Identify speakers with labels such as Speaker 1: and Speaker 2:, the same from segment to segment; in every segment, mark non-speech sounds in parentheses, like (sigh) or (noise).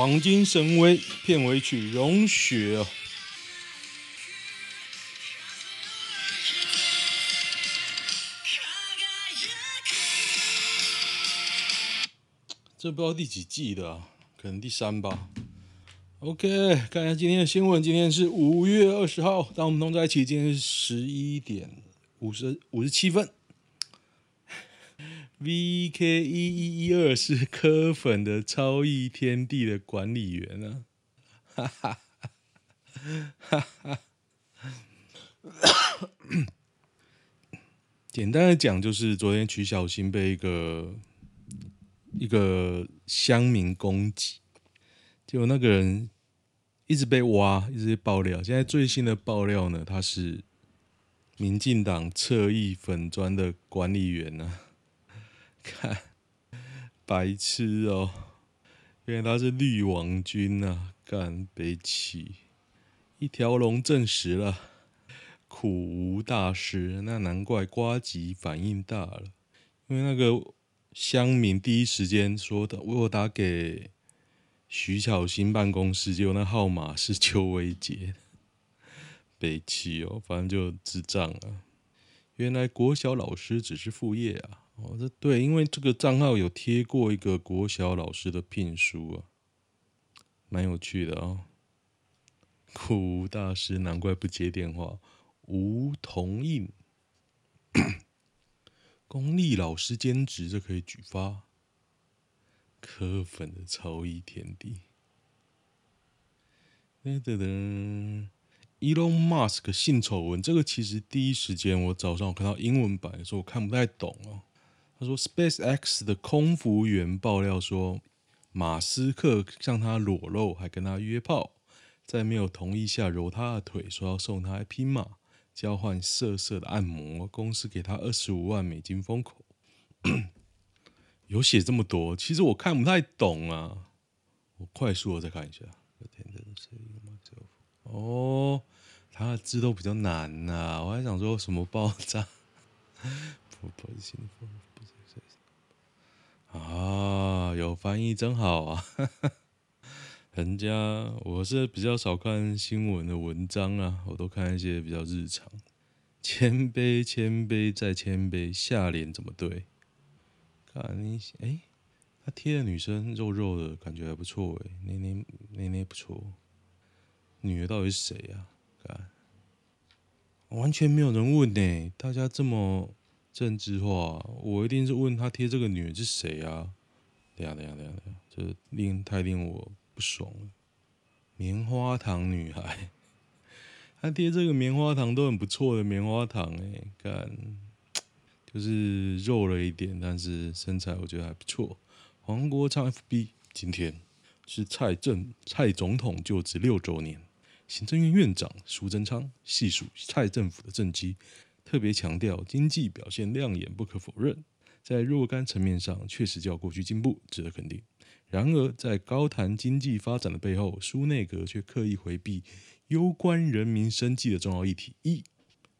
Speaker 1: 黄金神威片尾曲《融雪》哦，这不知道第几季的啊，可能第三吧。OK，看一下今天的新闻，今天是五月二十号，当我们同在一起，今天是十一点五十五十七分。VK 一一一二是柯粉的超亿天地的管理员啊，哈哈哈哈哈。简单的讲，就是昨天曲小新被一个一个乡民攻击，结果那个人一直被挖，一直被爆料。现在最新的爆料呢，他是民进党侧翼粉砖的管理员呢、啊。看，白痴哦！原来他是绿王军啊，干北起一条龙证实了，苦无大师，那难怪瓜吉反应大了，因为那个乡民第一时间说的，我打给徐巧芯办公室，结果那号码是邱威杰，北起哦，反正就智障啊！原来国小老师只是副业啊！哦，这对，因为这个账号有贴过一个国小老师的聘书啊，蛮有趣的哦。苦无大师，难怪不接电话。无同印，公立老师兼职这可以举发。柯粉的超亿天地。噔噔噔，Elon Musk 性丑闻，这个其实第一时间我早上我看到英文版的时候，我看不太懂哦。他说：“SpaceX 的空服员爆料说，马斯克向他裸露，还跟他约炮，在没有同意下揉他的腿，说要送他一匹马，交换色色的按摩。公司给他二十五万美金封口。(coughs) 有写这么多，其实我看不太懂啊。我快速的再看一下。哦，他的字都比较难呐、啊，我还想说什么爆炸。不不行。”啊，有翻译真好啊！(laughs) 人家我是比较少看新闻的文章啊，我都看一些比较日常。谦卑，谦卑再谦卑，下联怎么对？看你哎，他贴的女生肉肉的感觉还不错哎，捏捏捏捏不错。女的到底是谁呀？看，完全没有人问呢，大家这么。政治化，我一定是问他贴这个女人是谁啊？等下等下等下等下，这令太令我不爽了。棉花糖女孩，(laughs) 他贴这个棉花糖都很不错的棉花糖哎，干，就是肉了一点，但是身材我觉得还不错。黄国昌 FB 今天是蔡政蔡总统就职六周年，行政院院长苏贞昌细数蔡政府的政绩。特别强调经济表现亮眼，不可否认，在若干层面上确实较过去进步，值得肯定。然而，在高谈经济发展的背后，苏内阁却刻意回避攸关人民生计的重要议题：一、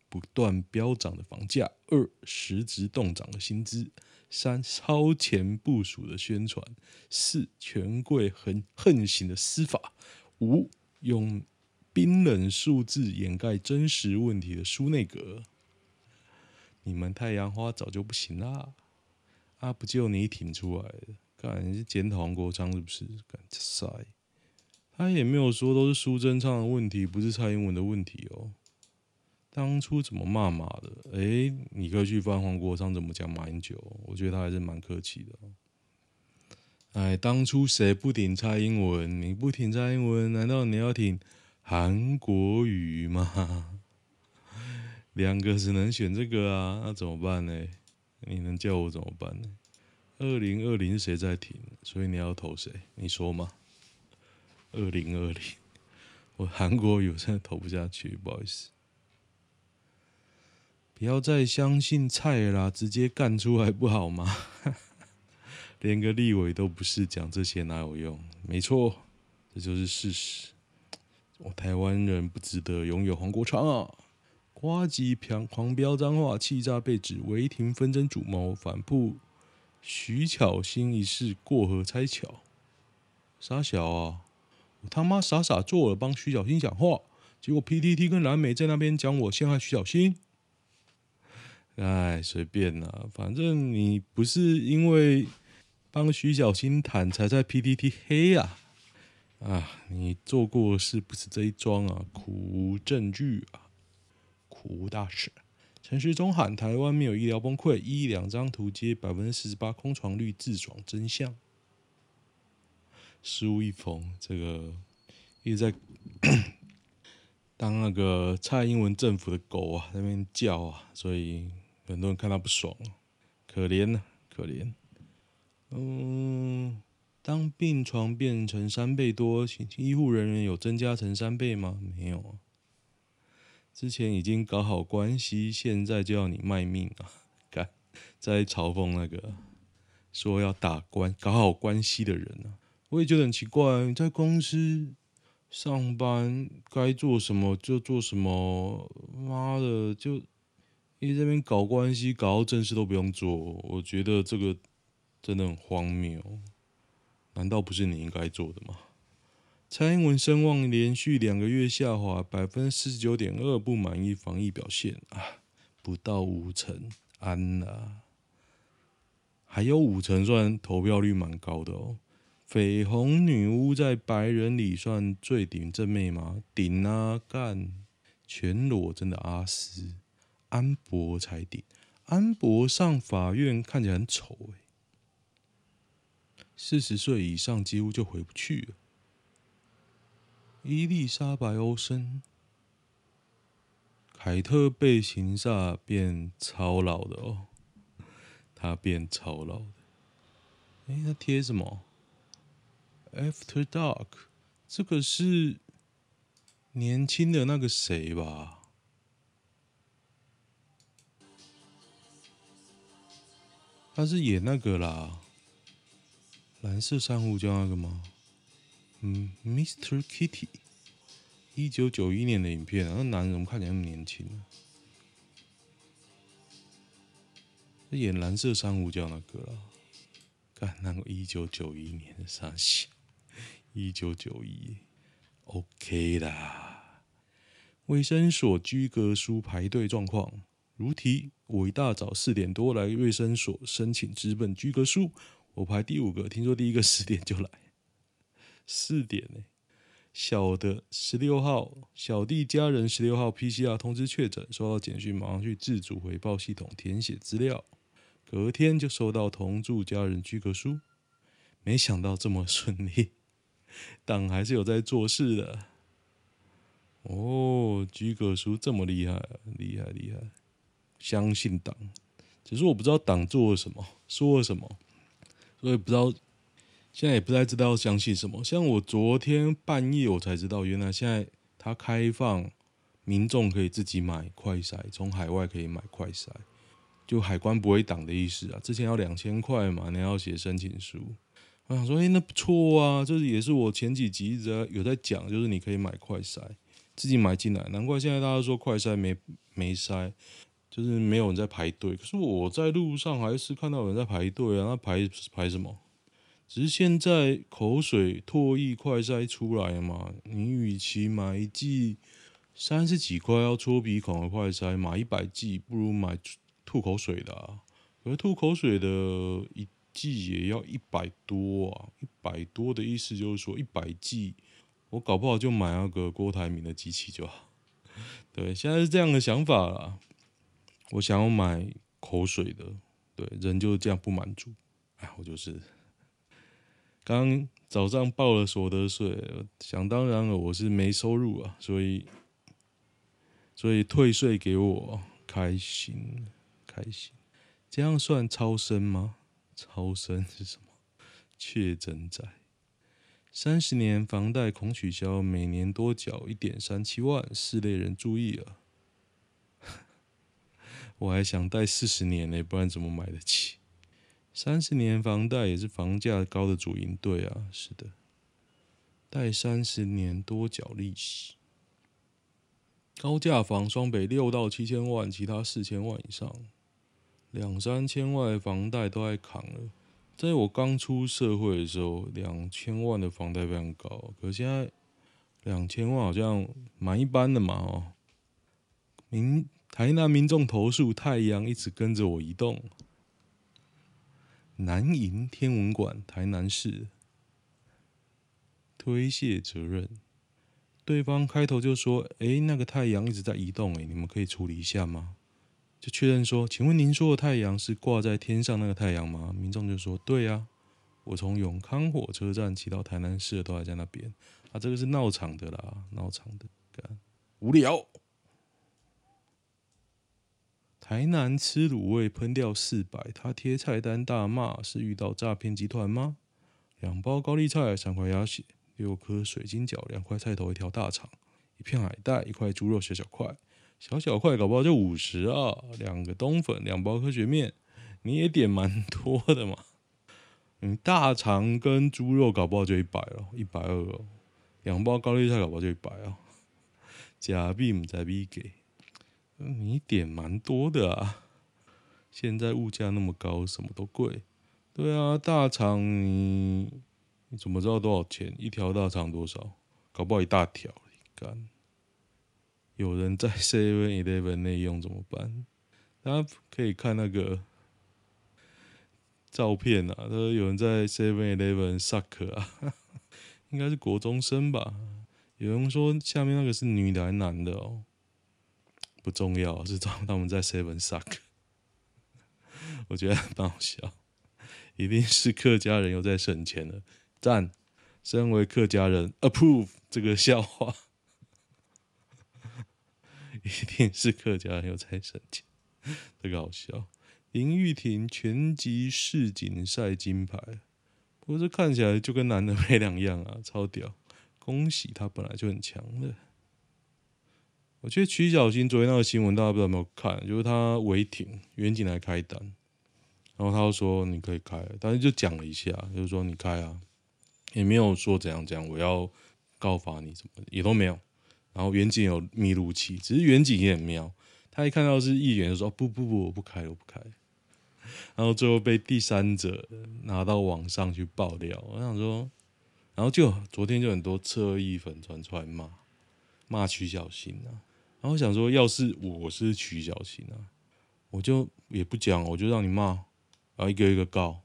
Speaker 1: 不断飙涨的房价；二、实质冻涨的薪资；三、超前部署的宣传；四、权贵横横行的司法；五、用冰冷数字掩盖真实问题的苏内阁。你们太阳花早就不行啦，啊，不就你挺出来的？干，你是检讨黄国昌是不是？干，塞，他也没有说都是苏贞昌的问题，不是蔡英文的问题哦。当初怎么骂骂的？诶、你可以去翻黄国昌怎么讲马英九，我觉得他还是蛮客气的。哎，当初谁不挺蔡英文？你不挺蔡英文，难道你要挺韩国瑜吗？(laughs) 两个只能选这个啊，那怎么办呢？你能叫我怎么办呢？二零二零谁在停？所以你要投谁？你说嘛？二零二零，我韩国瑜真的投不下去，不好意思。不要再相信蔡了啦，直接干出来不好吗？(laughs) 连个立委都不是，讲这些哪有用？没错，这就是事实。我台湾人不值得拥有黄国昌啊！花吉狂狂飙脏话，气炸被指违停纷争主谋，反扑徐巧芯一事过河拆桥。傻小啊！我他妈傻傻做了帮徐小新讲话，结果 PTT 跟蓝莓在那边讲我陷害徐小新。哎，随便啦，反正你不是因为帮徐小新谈才在 PTT 黑啊！啊，你做过是不是这一桩啊？苦无证据啊，苦无大事。陈时中喊台湾没有医疗崩溃，一两张图接百分之四十八空床率自爽真相。书一封，这个一直在 (coughs) 当那个蔡英文政府的狗啊，那边叫啊，所以很多人看他不爽，可怜啊，可怜。嗯。当病床变成三倍多，医护人员有增加成三倍吗？没有啊。之前已经搞好关系，现在就要你卖命啊！(laughs) 干，在嘲讽那个说要打关搞好关系的人啊。我也觉得很奇怪，你在公司上班该做什么就做什么，妈的，就一直在这边搞关系，搞到正事都不用做，我觉得这个真的很荒谬。难道不是你应该做的吗？蔡英文声望连续两个月下滑，百分之四十九点二不满意防疫表现啊，不到五成，安啦，还有五成算投票率蛮高的哦。绯红女巫在白人里算最顶正妹吗？顶啊，干，全裸真的阿斯，安博才顶，安博上法院看起来很丑哎。四十岁以上几乎就回不去了。伊丽莎白·欧森，凯特被情杀变超老的哦，他变超老的。哎，他贴什么？After Dark，这个是年轻的那个谁吧？他是演那个啦。蓝色珊瑚礁那个吗？嗯，Mr. Kitty，一九九一年的影片啊，那男人怎么看起来那么年轻呢？是演蓝色珊瑚礁那个了。干那个一九九一年的啥戏？一九九一，OK 啦。卫生所居格书排队状况，如题：我一大早四点多来卫生所申请纸本居格书。我排第五个，听说第一个十点就来，四点呢。小的十六号，小弟家人十六号 PCR 通知确诊，收到简讯，马上去自主回报系统填写资料，隔天就收到同住家人居隔书。没想到这么顺利，(laughs) 党还是有在做事的。哦，居隔书这么厉害，厉害厉害，相信党。只是我不知道党做了什么，说了什么。所以不知道，现在也不太知道要相信什么。像我昨天半夜我才知道，原来现在它开放民众可以自己买快筛，从海外可以买快筛，就海关不会挡的意思啊。之前要两千块嘛，你要写申请书。我想说，哎、那不错啊，这也是我前几集一直有在讲，就是你可以买快筛，自己买进来。难怪现在大家说快筛没没筛。就是没有人在排队，可是我在路上还是看到有人在排队啊。那排排什么？只是现在口水唾液快筛出来了嘛？你与其买一剂三十几块要戳鼻孔的快筛，买一百剂不如买吐口水的啊。可是吐口水的一剂也要一百多啊，一百多的意思就是说一百剂，我搞不好就买那个郭台铭的机器就好。(laughs) 对，现在是这样的想法啦。我想要买口水的，对，人就是这样不满足。哎，我就是刚早上报了所得税，想当然了，我是没收入啊，所以所以退税给我，开心开心。这样算超生吗？超生是什么？确诊仔。三十年房贷恐取消，每年多缴一点三七万，四类人注意了。(laughs) 我还想贷四十年呢，不然怎么买得起？三十年房贷也是房价高的主因，对啊，是的。贷三十年多缴利息，高价房双北六到七千万，其他四千万以上，两三千万房贷都在扛了，在我刚出社会的时候，两千万的房贷非常高，可是现在两千万好像蛮一般的嘛哦。民台南民众投诉太阳一直跟着我移动。南瀛天文馆，台南市推卸责任。对方开头就说：“诶，那个太阳一直在移动，诶，你们可以处理一下吗？”就确认说：“请问您说的太阳是挂在天上那个太阳吗？”民众就说：“对呀，我从永康火车站骑到台南市的都还在那边。”啊，这个是闹场的啦，闹场的，干，无聊。台南吃卤味喷掉四百，他贴菜单大骂，是遇到诈骗集团吗？两包高丽菜，三块鸭血。六颗水晶饺，两块菜头，一条大肠，一片海带，一块猪肉，小小块，小小块，搞不好就五十啊！两个冬粉，两包科学面，你也点蛮多的嘛。(laughs) 嗯，大肠跟猪肉搞不好就一百哦，一百二哦。两包高丽菜搞不好就一百哦。(laughs) 假币唔在币给，你点蛮多的啊。现在物价那么高，什么都贵。对啊，大肠你。你怎么知道多少钱？一条大肠多少？搞不好一大条。干，有人在 Seven Eleven 内用怎么办？大家可以看那个照片啊，他说有人在 Seven Eleven suck 啊，(laughs) 应该是国中生吧？有人说下面那个是女的还是男的哦？不重要，(laughs) 是找他们在 Seven suck。(laughs) 我觉得很好笑，一定是客家人又在省钱了。赞，身为客家人，approve 这个笑话，(laughs) 一定是客家人又在省钱，这个好笑。林玉婷拳击世锦赛金牌，不过这看起来就跟男的没两样啊，超屌！恭喜他本来就很强的。我觉得曲小新昨天那个新闻大家不知道有没有看，就是他违停，远景来开单，然后他就说你可以开，但是就讲了一下，就是说你开啊。也没有说怎样怎样，我要告发你什么的，也都没有。然后远景有密录器，只是远景也很妙，他一看到是议员就说：“不不不，我不开，我不开。”然后最后被第三者拿到网上去爆料。我想说，然后就昨天就很多侧翼粉传出来骂骂曲小新啊。然后想说，要是我是曲小新啊，我就也不讲，我就让你骂，然后一个一个告，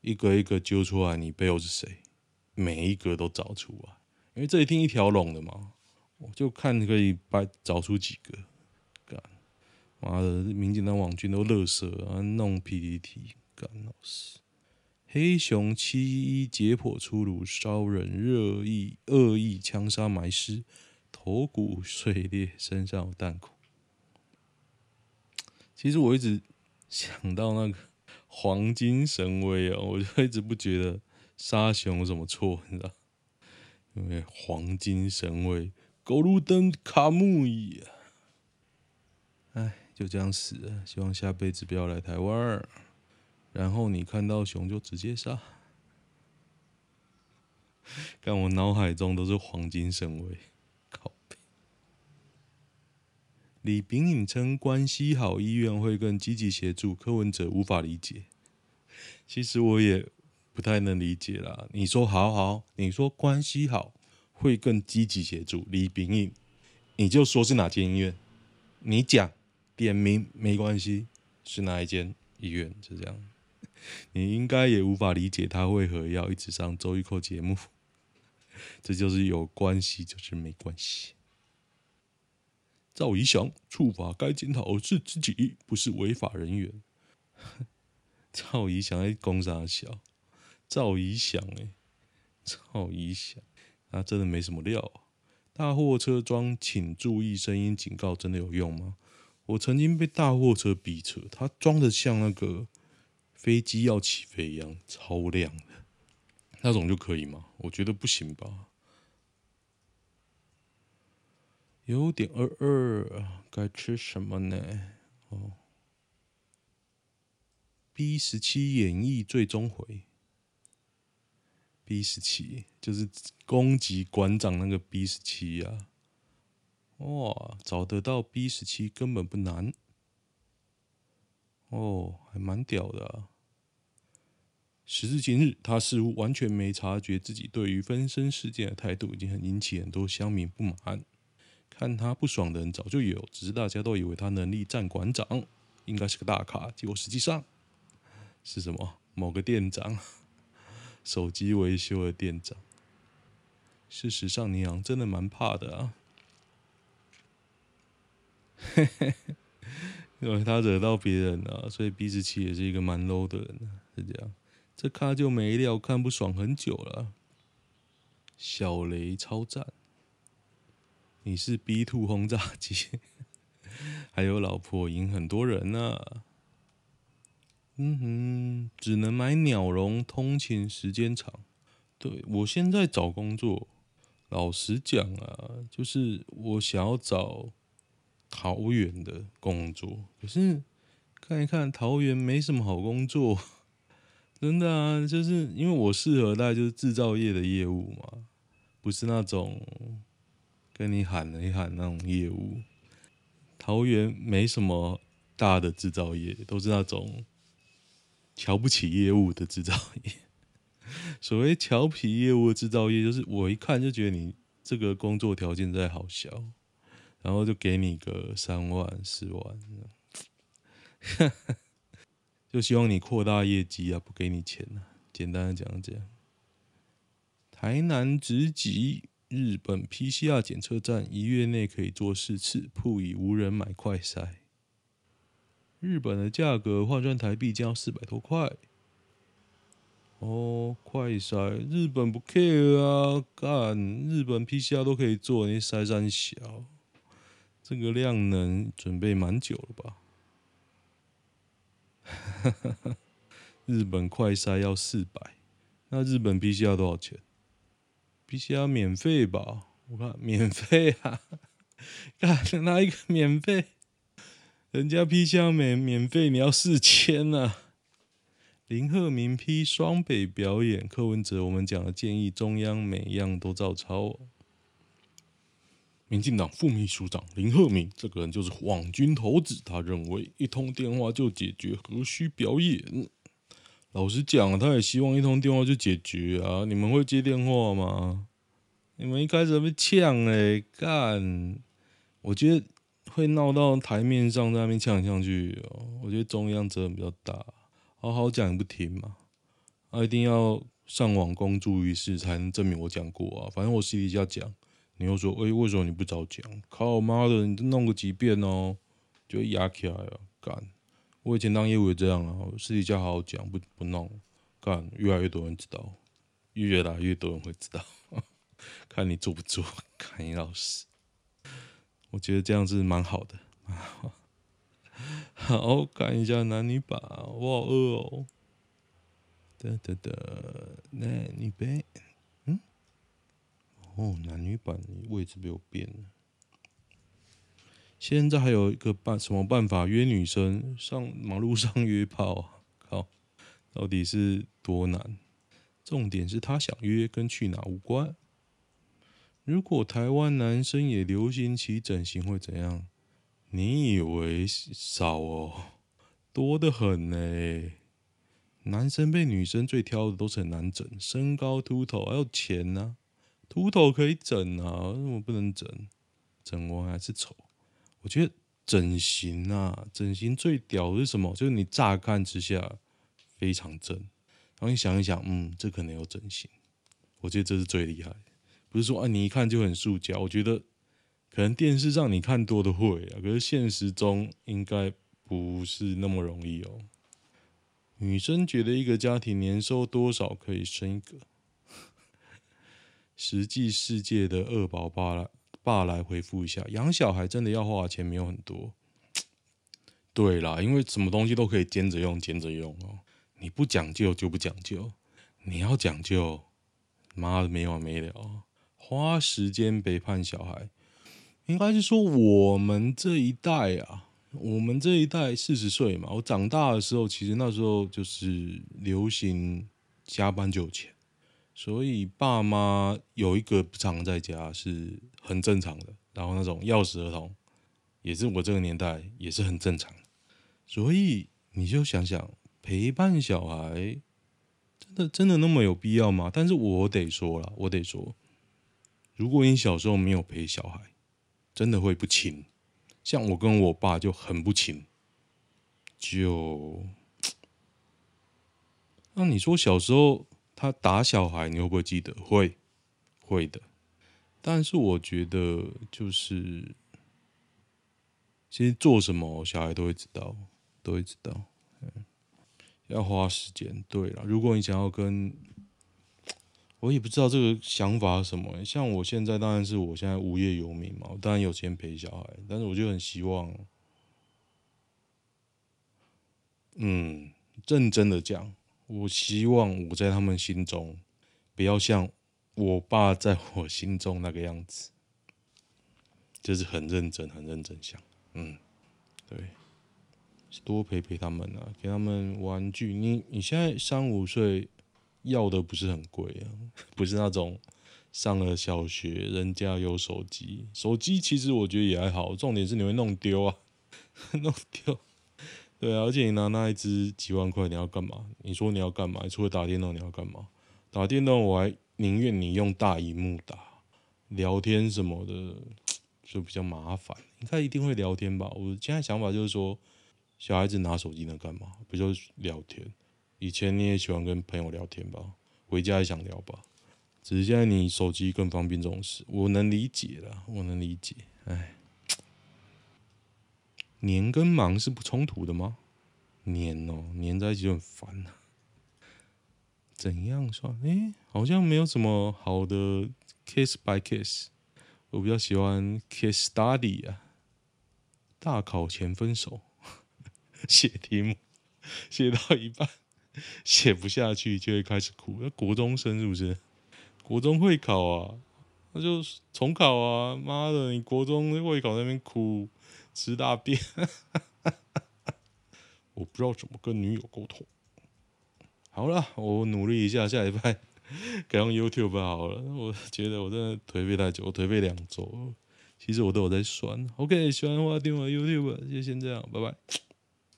Speaker 1: 一个一个揪出来，你背后是谁。每一个都找出来，因为这一定一条龙的嘛，我就看可以把找出几个。干，妈的，民进党网军都乐色啊，弄 PPT，干老师。黑熊七一解剖出炉，烧人热意恶意枪杀埋尸，头骨碎裂，身上有弹孔。其实我一直想到那个黄金神威啊，(laughs) 我就一直不觉得。杀熊有什么错？你知道？因为黄金神威，Golden Kamuy 啊！哎，就这样死了。希望下辈子不要来台湾。然后你看到熊就直接杀。(laughs) 看我脑海中都是黄金神威。靠北。李秉颖称关系好，医院会更积极协助。柯文哲无法理解。其实我也。不太能理解啦。你说好好，你说关系好，会更积极协助李秉颖，你就说是哪间医院，你讲点名没关系，是哪一间医院？就这样，你应该也无法理解他为何要一直上周玉蔻节目，(laughs) 这就是有关系就是没关系。赵怡翔处罚该检讨是自己，不是违法人员。(laughs) 赵怡翔在攻啥小？赵怡翔，哎，赵怡翔，他真的没什么料啊。大货车装请注意声音警告，真的有用吗？我曾经被大货车逼车，它装的像那个飞机要起飞一样，超亮的，那种就可以吗？我觉得不行吧，有点饿饿，该吃什么呢？哦，B 十七演绎最终回。B 十七就是攻击馆长那个 B 十七呀，哇，找得到 B 十七根本不难，哦，还蛮屌的。时至今日，他似乎完全没察觉自己对于分身事件的态度已经很引起很多乡民不满。看他不爽的人早就有，只是大家都以为他能力占馆长，应该是个大咖，结果实际上是什么？某个店长，手机维修的店长。事实上，尼昂真的蛮怕的啊，(laughs) 因为他惹到别人了，所以毕志奇也是一个蛮 low 的人，啊，是这样。这咖就没料，看不爽很久了。小雷超赞，你是 B two 轰炸机，(laughs) 还有老婆赢很多人呢、啊。嗯哼，只能买鸟笼，通勤时间长。对，我现在找工作，老实讲啊，就是我想要找桃园的工作，可是看一看桃园没什么好工作。(laughs) 真的啊，就是因为我适合的就是制造业的业务嘛，不是那种跟你喊了一喊那种业务。桃园没什么大的制造业，都是那种瞧不起业务的制造业。(laughs) 所谓瞧不起业务的制造业，就是我一看就觉得你这个工作条件在好小，然后就给你个三万四万。(laughs) 就希望你扩大业绩啊，不给你钱啊。简单的讲讲，台南直级日本 PCR 检测站，一月内可以做四次，铺以无人买快筛。日本的价格换算台币将四百多块。哦，快筛，日本不 care 啊，干，日本 PCR 都可以做，你筛三小，这个量能准备蛮久了吧？哈哈哈日本快筛要四百，那日本 PCR 多少钱？PCR 免费吧？我看 (laughs) 免费啊，(laughs) 看哪一个免费？人家 PCR 免免费，你要四千啊？林鹤明批双北表演，柯文哲我们讲的建议，中央每样都照抄。民进党副秘书长林鹤明这个人就是网军头子，他认为一通电话就解决，何须表演？老实讲，他也希望一通电话就解决啊！你们会接电话吗？你们一开始被呛嘞，干！我觉得会闹到台面上，在那边呛来呛去哦。我觉得中央责任比较大，好好讲也不听嘛，啊，一定要上网公诸于世才能证明我讲过啊！反正我私底下讲。你又说，哎、欸，为什么你不早讲？靠妈的，你弄个几遍哦，就压起来了，干！我以前当业务也这样啊，私底下好好讲，不不弄，干！越来越多人知道，越来越多人会知道，(laughs) 看你做不做，(laughs) 看你老师。我觉得这样子蛮好的。(laughs) 好，看一下男女版，我好饿哦。哒哒哒，男女版。嗯哦，男女版位置被我变了。现在还有一个办什么办法约女生上马路上约炮啊？(laughs) 靠，到底是多难？重点是他想约，跟去哪无关。如果台湾男生也流行起整形会怎样？你以为少哦？多得很呢。男生被女生最挑的都是很难整，身高、秃头还有钱呢、啊。秃头可以整啊，为什么不能整？整完还是丑。我觉得整形啊，整形最屌的是什么？就是你乍看之下非常正，然后你想一想，嗯，这可能有整形。我觉得这是最厉害。不是说啊，你一看就很塑胶。我觉得可能电视上你看多的会啊，可是现实中应该不是那么容易哦。女生觉得一个家庭年收多少可以生一个？(laughs) 实际世界的二宝爸来爸来回复一下，养小孩真的要花钱没有很多。对啦，因为什么东西都可以兼着用，兼着用哦。你不讲究就不讲究，你要讲究，妈的没完没了。花时间陪伴小孩，应该是说我们这一代啊，我们这一代四十岁嘛，我长大的时候，其实那时候就是流行加班就有钱。所以爸妈有一个不常在家是很正常的，然后那种钥匙儿童也是我这个年代也是很正常的。所以你就想想陪伴小孩，真的真的那么有必要吗？但是我得说了，我得说，如果你小时候没有陪小孩，真的会不亲。像我跟我爸就很不亲。就那你说小时候他打小孩，你会不会记得？会，会的。但是我觉得就是，其实做什么小孩都会知道，都会知道。嗯。要花时间，对了。如果你想要跟，我也不知道这个想法什么。像我现在，当然是我现在无业游民嘛，我当然有钱陪小孩，但是我就很希望，嗯，认真的讲，我希望我在他们心中，不要像我爸在我心中那个样子，(laughs) 就是很认真、很认真想，嗯，对。多陪陪他们啊，给他们玩具。你你现在三五岁，要的不是很贵啊，不是那种上了小学人家有手机，手机其实我觉得也还好，重点是你会弄丢啊，(laughs) 弄丢。对啊，而且你拿那一支几万块，你要干嘛？你说你要干嘛？除了打电动，你要干嘛？打电动我还宁愿你用大萤幕打，聊天什么的就比较麻烦。应该一定会聊天吧？我现在想法就是说。小孩子拿手机能干嘛？不就聊天？以前你也喜欢跟朋友聊天吧？回家也想聊吧？只是现在你手机更方便这种事，我能理解了，我能理解。哎，黏跟忙是不冲突的吗？黏哦，黏在一起就很烦啊。怎样算？哎、好像没有什么好的 case by case。我比较喜欢 case study 啊。大考前分手。写题目写到一半写不下去，就会开始哭。那国中生是不是？国中会考啊，那就重考啊！妈的，你国中会考那边哭，吃大便。(laughs) 我不知道怎么跟女友沟通。好了，我努力一下，下礼拜改用 YouTube 好了。我觉得我真的颓废太久，我颓废两周。其实我都有在算。OK，喜欢的话订阅 YouTube，就先这样，拜拜。